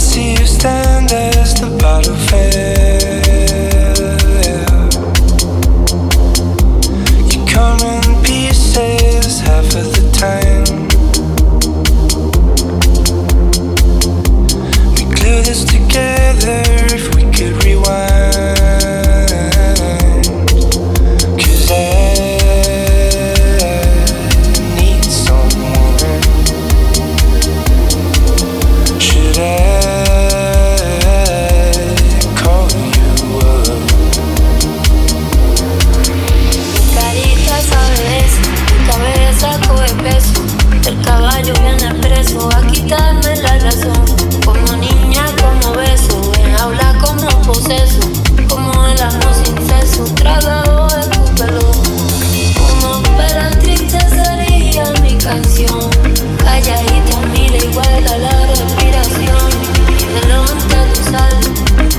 See you stand as the bottle fails.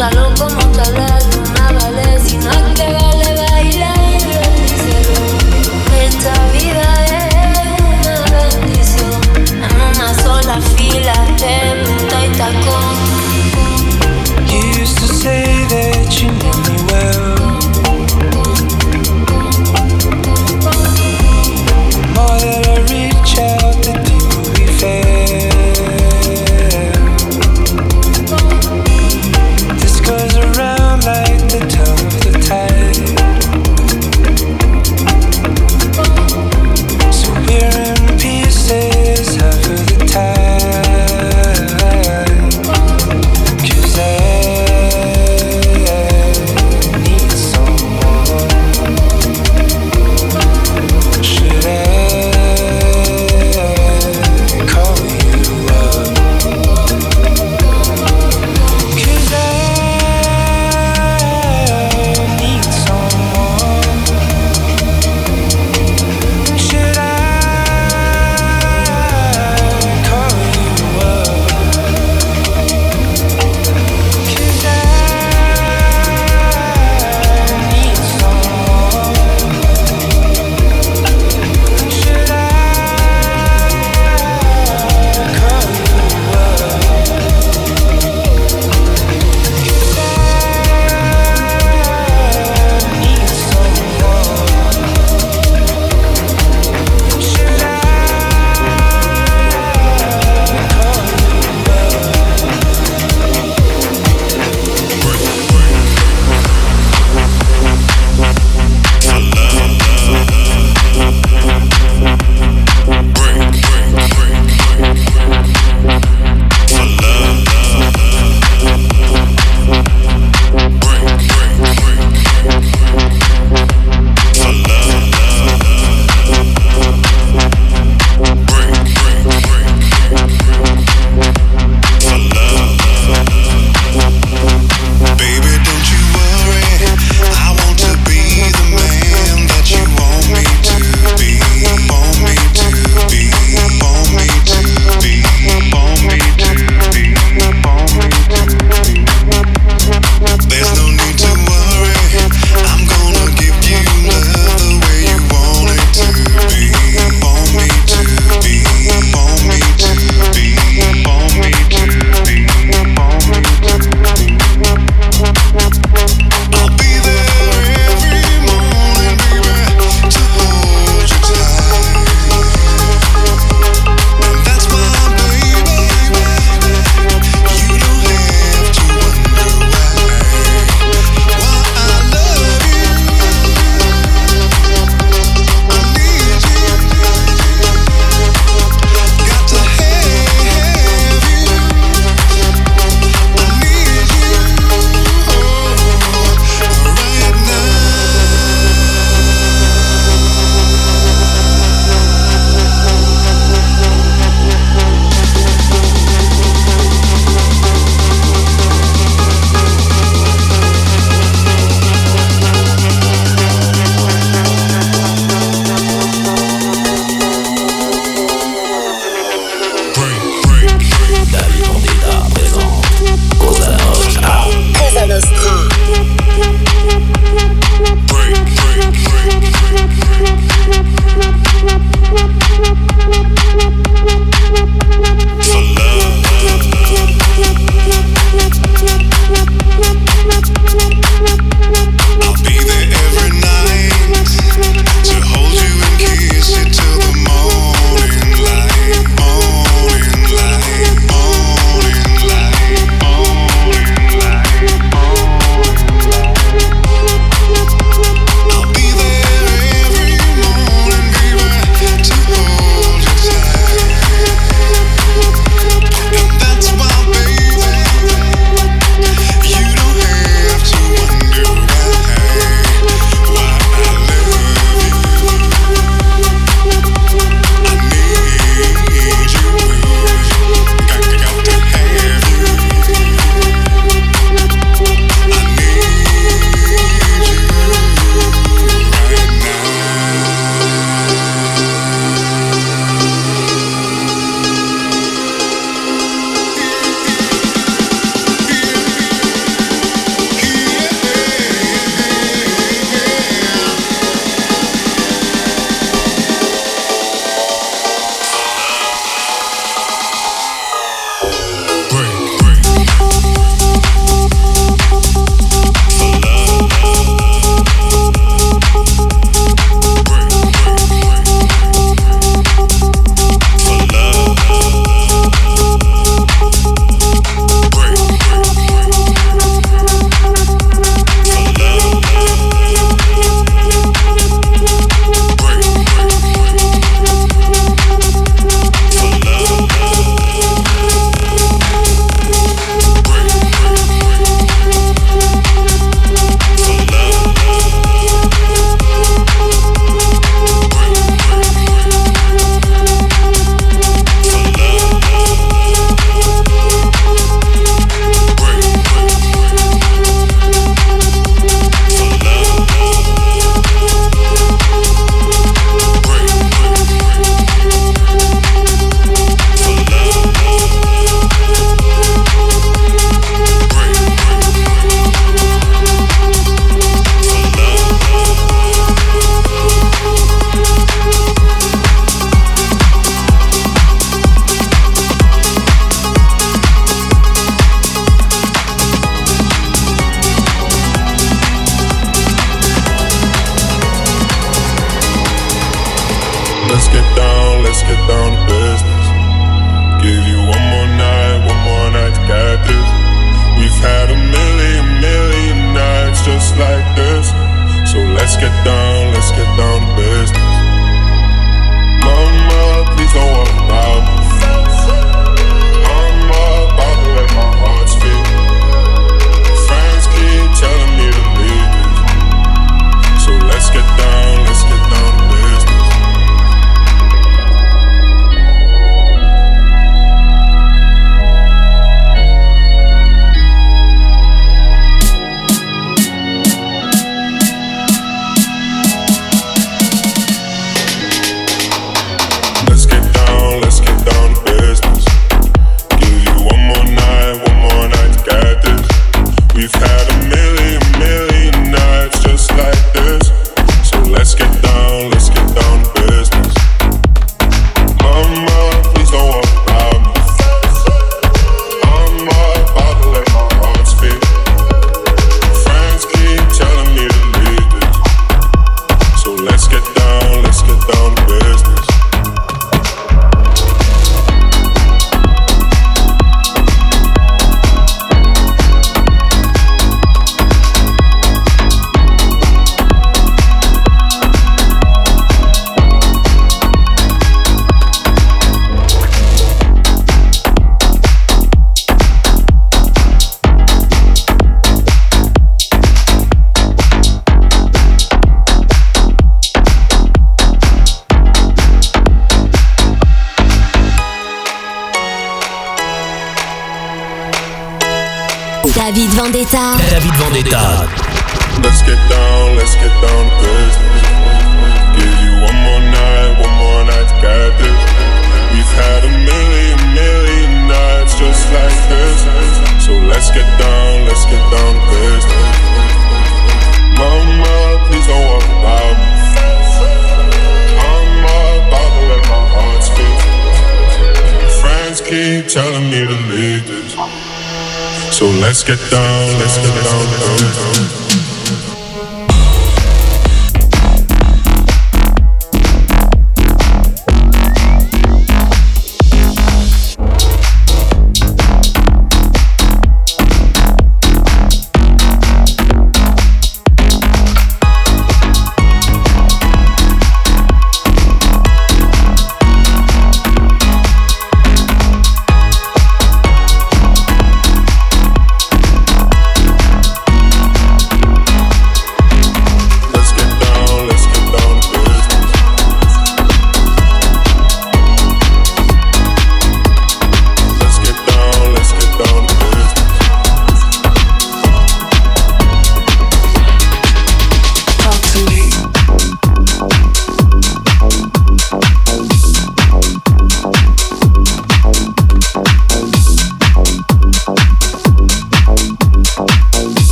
hasta lo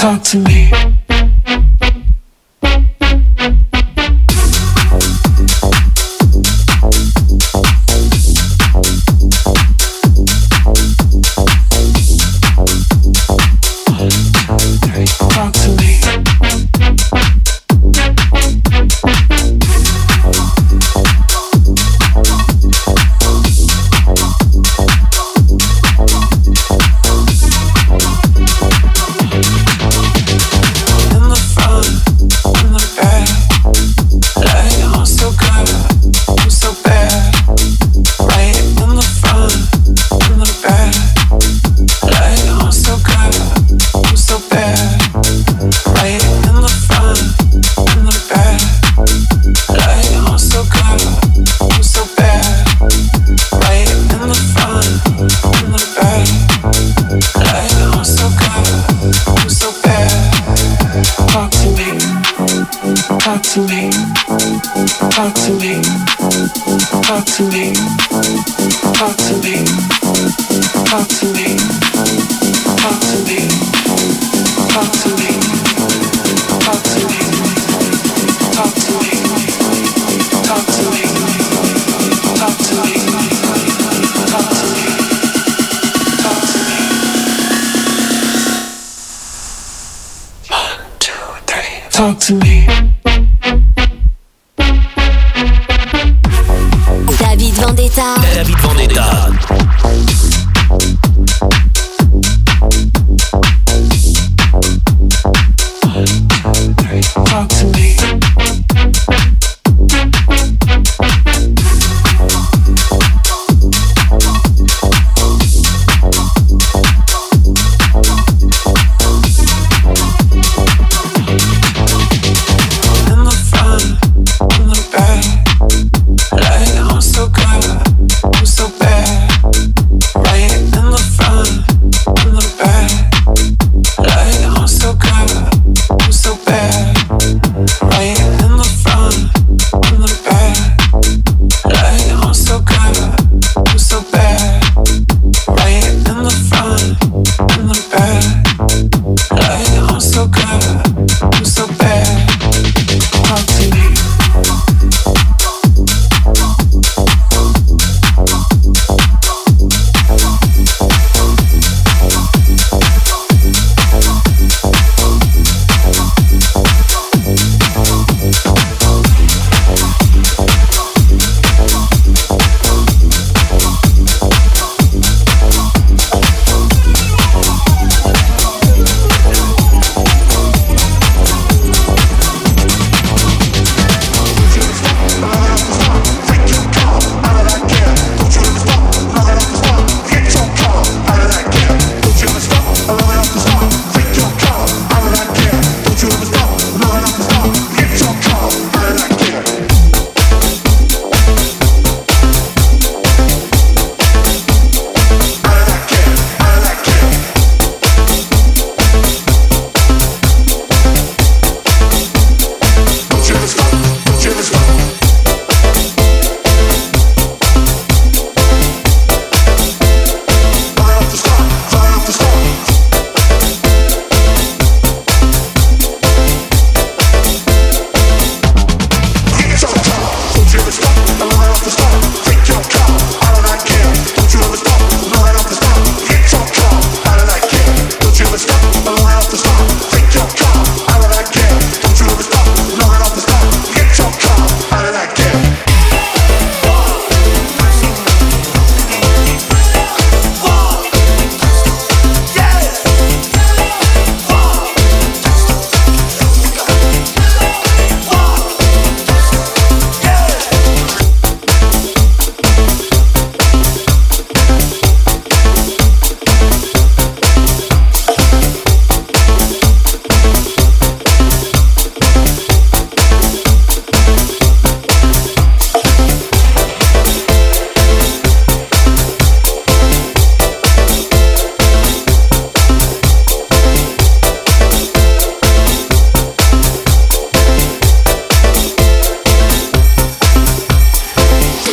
talk to me. Talk to me. Talk to me. Talk to me. Talk to me. Talk to me. Talk to me. Talk to me. Talk to me. Talk to me. Talk to me. One, two, three. Talk to me.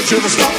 to the stop.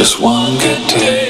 Is faded.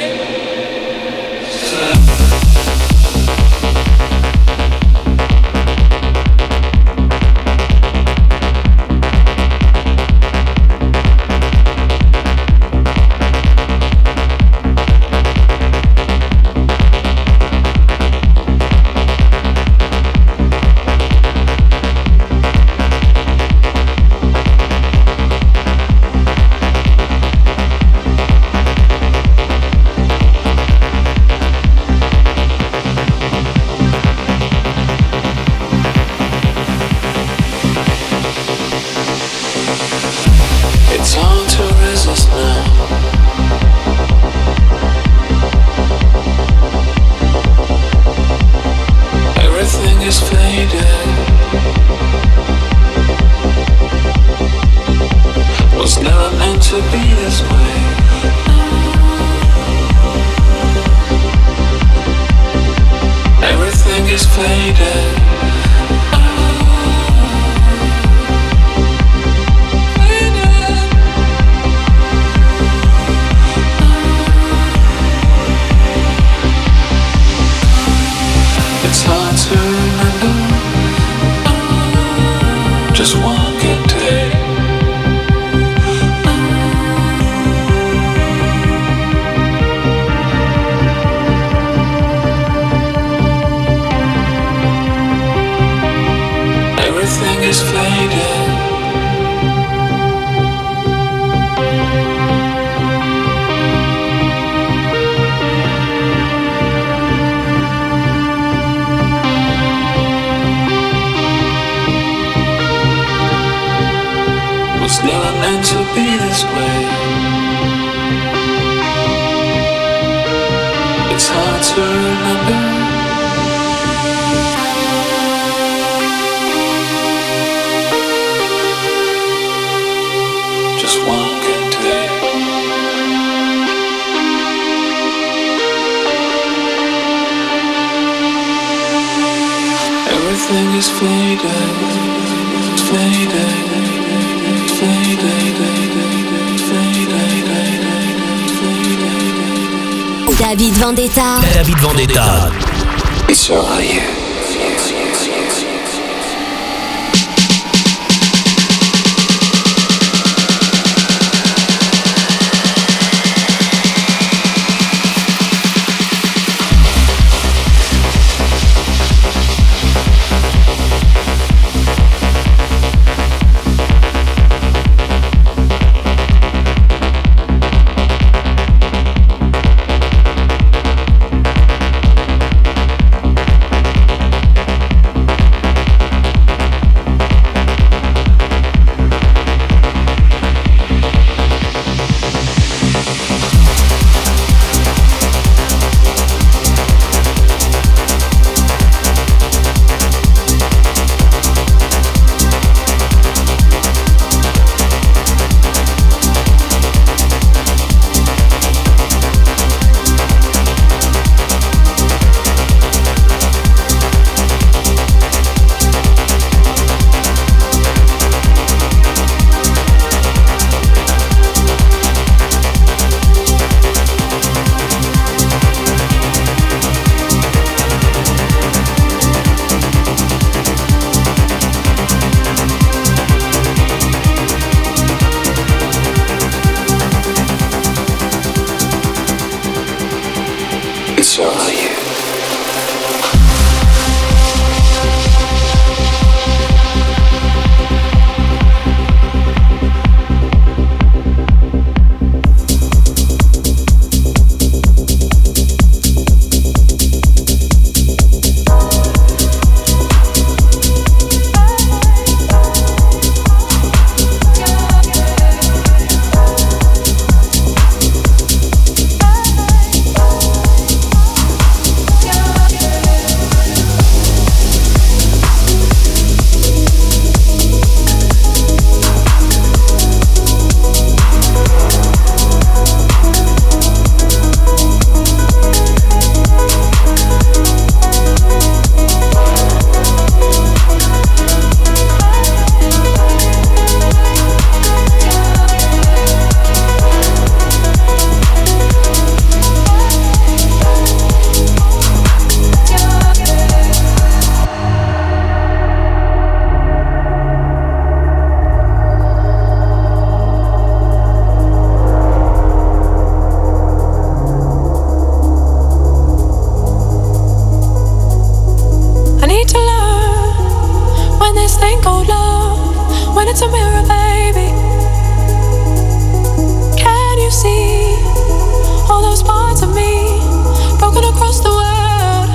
David Vendetta. David Vendetta. It's alright. Oh love, when it's a mirror, baby, can you see all those parts of me broken across the world?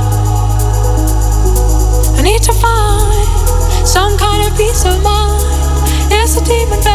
I need to find some kind of peace of mind. It's a demon.